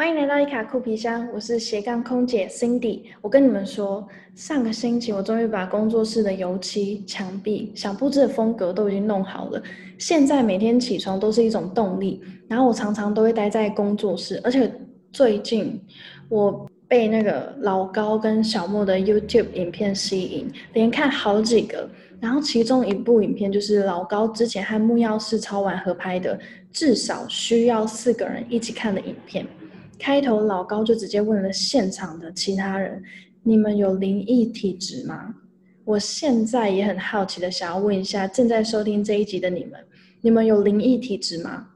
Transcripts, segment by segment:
欢迎来到伊卡酷皮箱，我是斜杠空姐 Cindy。我跟你们说，上个星期我终于把工作室的油漆、墙壁、想布置的风格都已经弄好了。现在每天起床都是一种动力，然后我常常都会待在工作室，而且最近我被那个老高跟小莫的 YouTube 影片吸引，连看好几个。然后其中一部影片就是老高之前和木曜四超玩合拍的，至少需要四个人一起看的影片。开头老高就直接问了现场的其他人：“你们有灵异体质吗？”我现在也很好奇的想要问一下正在收听这一集的你们：你们有灵异体质吗？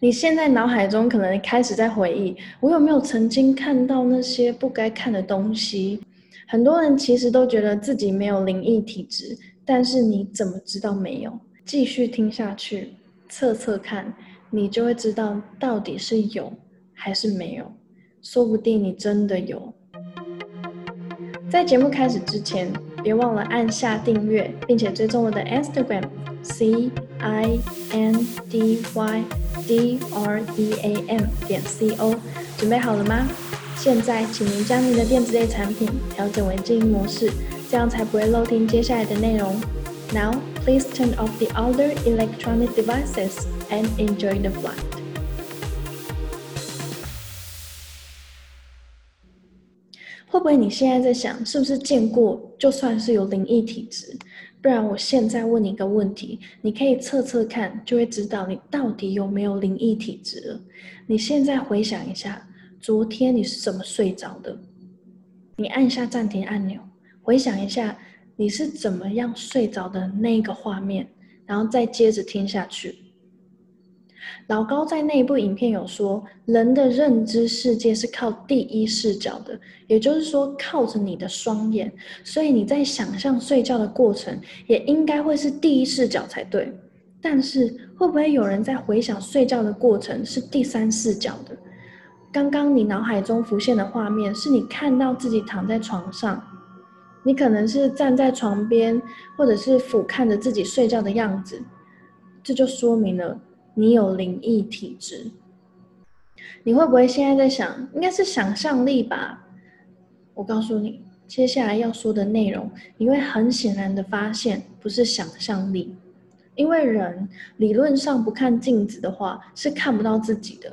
你现在脑海中可能开始在回忆，我有没有曾经看到那些不该看的东西？很多人其实都觉得自己没有灵异体质，但是你怎么知道没有？继续听下去，测测看，你就会知道到底是有。还是没有，说不定你真的有。在节目开始之前，别忘了按下订阅，并且追踪我的 Instagram C I N D Y D R E A M 点 C O。准备好了吗？现在，请您将您的电子类产品调整为静音模式，这样才不会漏听接下来的内容。Now, please turn off the other electronic devices and enjoy the flight. 会不会你现在在想，是不是见过就算是有灵异体质？不然我现在问你一个问题，你可以测测看，就会知道你到底有没有灵异体质了。你现在回想一下，昨天你是怎么睡着的？你按下暂停按钮，回想一下你是怎么样睡着的那个画面，然后再接着听下去。老高在那一部影片有说，人的认知世界是靠第一视角的，也就是说靠着你的双眼，所以你在想象睡觉的过程也应该会是第一视角才对。但是会不会有人在回想睡觉的过程是第三视角的？刚刚你脑海中浮现的画面是你看到自己躺在床上，你可能是站在床边，或者是俯瞰着自己睡觉的样子，这就说明了。你有灵异体质，你会不会现在在想，应该是想象力吧？我告诉你，接下来要说的内容，你会很显然的发现，不是想象力，因为人理论上不看镜子的话是看不到自己的，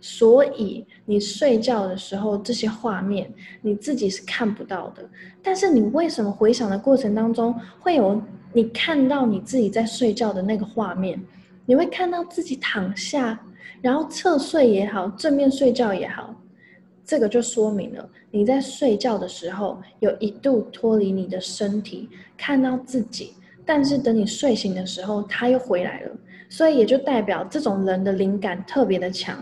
所以你睡觉的时候这些画面你自己是看不到的。但是你为什么回想的过程当中会有你看到你自己在睡觉的那个画面？你会看到自己躺下，然后侧睡也好，正面睡觉也好，这个就说明了你在睡觉的时候有一度脱离你的身体，看到自己，但是等你睡醒的时候，他又回来了，所以也就代表这种人的灵感特别的强。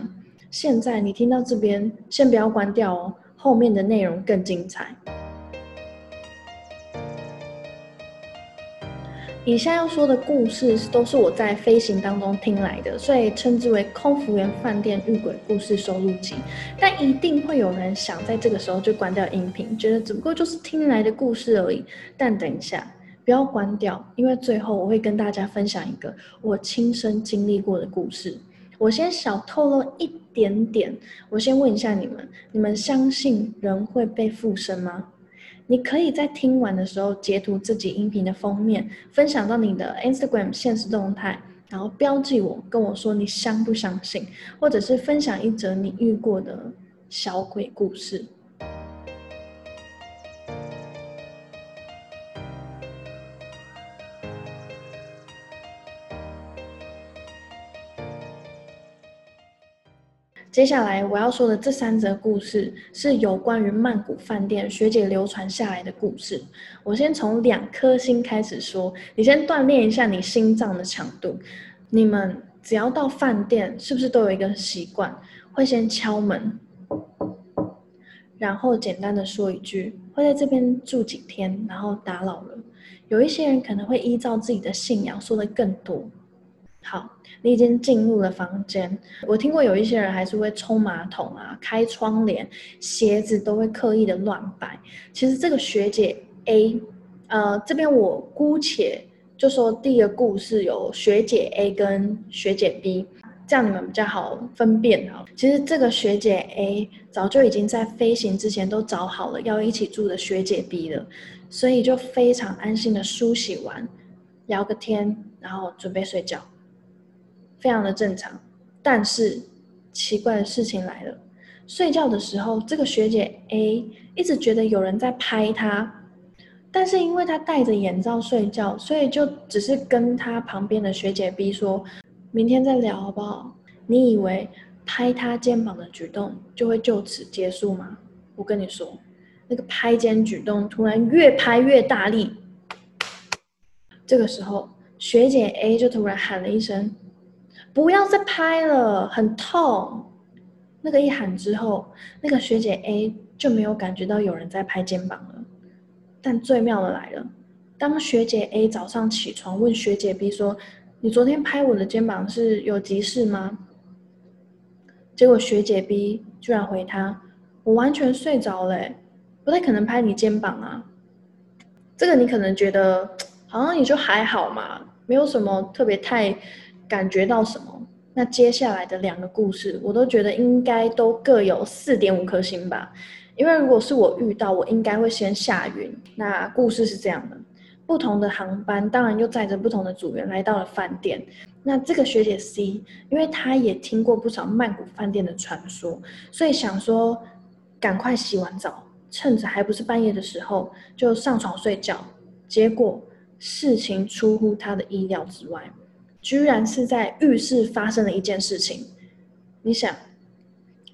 现在你听到这边，先不要关掉哦，后面的内容更精彩。以下要说的故事都是我在飞行当中听来的，所以称之为《空服员饭店遇鬼故事收录集》。但一定会有人想在这个时候就关掉音频，觉得只不过就是听来的故事而已。但等一下，不要关掉，因为最后我会跟大家分享一个我亲身经历过的故事。我先小透露一点点，我先问一下你们：你们相信人会被附身吗？你可以在听完的时候截图自己音频的封面，分享到你的 Instagram 现实动态，然后标记我，跟我说你相不相信，或者是分享一则你遇过的小鬼故事。接下来我要说的这三则故事是有关于曼谷饭店学姐流传下来的故事。我先从两颗星开始说，你先锻炼一下你心脏的强度。你们只要到饭店，是不是都有一个习惯，会先敲门，然后简单的说一句会在这边住几天，然后打扰了。有一些人可能会依照自己的信仰说的更多。好，你已经进入了房间。我听过有一些人还是会冲马桶啊，开窗帘，鞋子都会刻意的乱摆。其实这个学姐 A，呃，这边我姑且就说第一个故事有学姐 A 跟学姐 B。这样你们比较好分辨啊。其实这个学姐 A 早就已经在飞行之前都找好了要一起住的学姐 B 了，所以就非常安心的梳洗完，聊个天，然后准备睡觉，非常的正常。但是奇怪的事情来了，睡觉的时候，这个学姐 A 一直觉得有人在拍她。但是因为她戴着眼罩睡觉，所以就只是跟她旁边的学姐 B 说：“明天再聊好不好？”你以为拍她肩膀的举动就会就此结束吗？我跟你说，那个拍肩举动突然越拍越大力。这个时候，学姐 A 就突然喊了一声：“不要再拍了，很痛。”那个一喊之后，那个学姐 A 就没有感觉到有人在拍肩膀了。但最妙的来了，当学姐 A 早上起床问学姐 B 说：“你昨天拍我的肩膀是有急事吗？”结果学姐 B 居然回他：“我完全睡着了，不太可能拍你肩膀啊。”这个你可能觉得好像也就还好嘛，没有什么特别太感觉到什么。那接下来的两个故事，我都觉得应该都各有四点五颗星吧。因为如果是我遇到，我应该会先吓晕。那故事是这样的：不同的航班，当然又载着不同的组员来到了饭店。那这个学姐 C，因为她也听过不少曼谷饭店的传说，所以想说赶快洗完澡，趁着还不是半夜的时候就上床睡觉。结果事情出乎她的意料之外，居然是在浴室发生了一件事情。你想？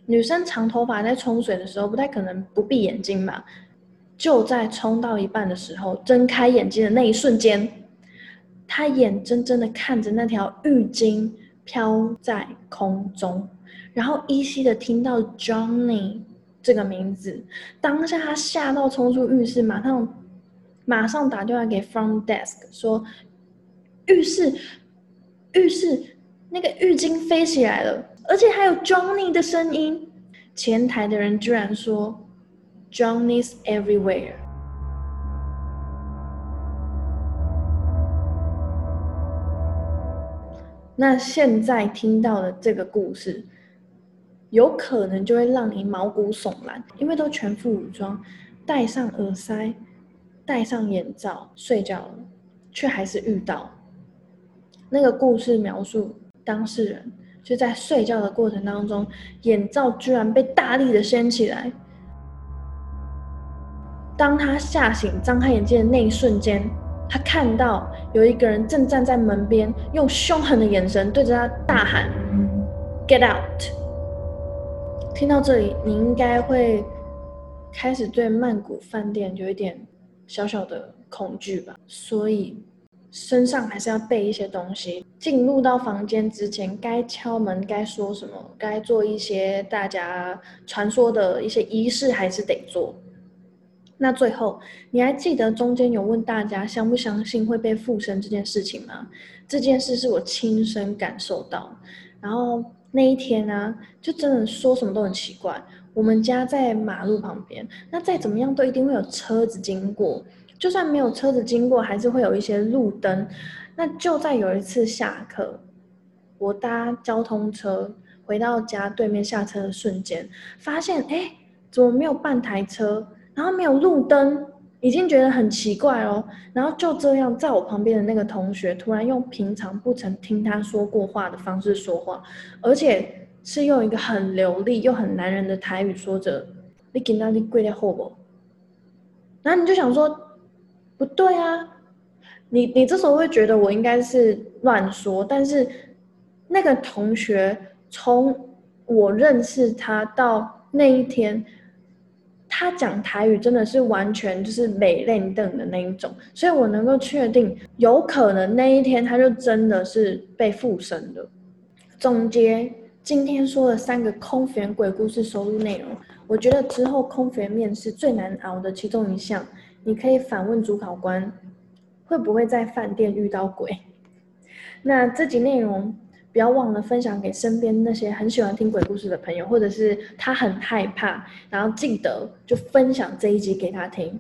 女生长头发在冲水的时候，不太可能不闭眼睛嘛？就在冲到一半的时候，睁开眼睛的那一瞬间，她眼睁睁的看着那条浴巾飘在空中，然后依稀的听到 Johnny 这个名字。当下她吓到冲出浴室，马上马上打电话给 front desk 说：“浴室，浴室那个浴巾飞起来了。”而且还有 Johnny 的声音，前台的人居然说：“Johnny's everywhere。”那现在听到的这个故事，有可能就会让你毛骨悚然，因为都全副武装，戴上耳塞，戴上眼罩睡觉了，却还是遇到那个故事描述当事人。就在睡觉的过程当中，眼罩居然被大力的掀起来。当他吓醒、张开眼睛的那一瞬间，他看到有一个人正站在门边，用凶狠的眼神对着他大喊：“Get out！” 听到这里，你应该会开始对曼谷饭店有一点小小的恐惧吧？所以。身上还是要备一些东西。进入到房间之前，该敲门、该说什么、该做一些大家传说的一些仪式，还是得做。那最后，你还记得中间有问大家相不相信会被附身这件事情吗？这件事是我亲身感受到。然后那一天呢，就真的说什么都很奇怪。我们家在马路旁边，那再怎么样都一定会有车子经过。就算没有车子经过，还是会有一些路灯。那就在有一次下课，我搭交通车回到家对面下车的瞬间，发现哎，怎么没有半台车，然后没有路灯，已经觉得很奇怪哦。然后就这样，在我旁边的那个同学突然用平常不曾听他说过话的方式说话，而且是用一个很流利又很男人的台语说着：“你给那里跪在后不？”然后你就想说。不对啊，你你这时候会觉得我应该是乱说，但是那个同学从我认识他到那一天，他讲台语真的是完全就是美练等的那一种，所以我能够确定，有可能那一天他就真的是被附身的。总结今天说的三个空服员鬼故事收录内容，我觉得之后空服员面试最难熬的其中一项。你可以反问主考官，会不会在饭店遇到鬼？那这集内容不要忘了分享给身边那些很喜欢听鬼故事的朋友，或者是他很害怕，然后记得就分享这一集给他听。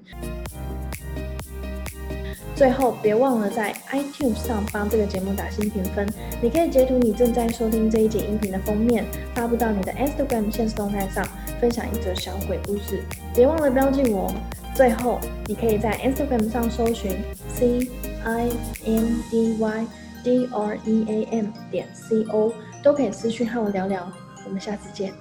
最后，别忘了在 iTunes 上帮这个节目打新评分。你可以截图你正在收听这一集音频的封面，发布到你的 Instagram 现实动态上，分享一则小鬼故事。别忘了标记我。最后，你可以在 Instagram 上搜寻 C I N D Y D R E A M 点 C O，都可以私信和我聊聊。我们下次见。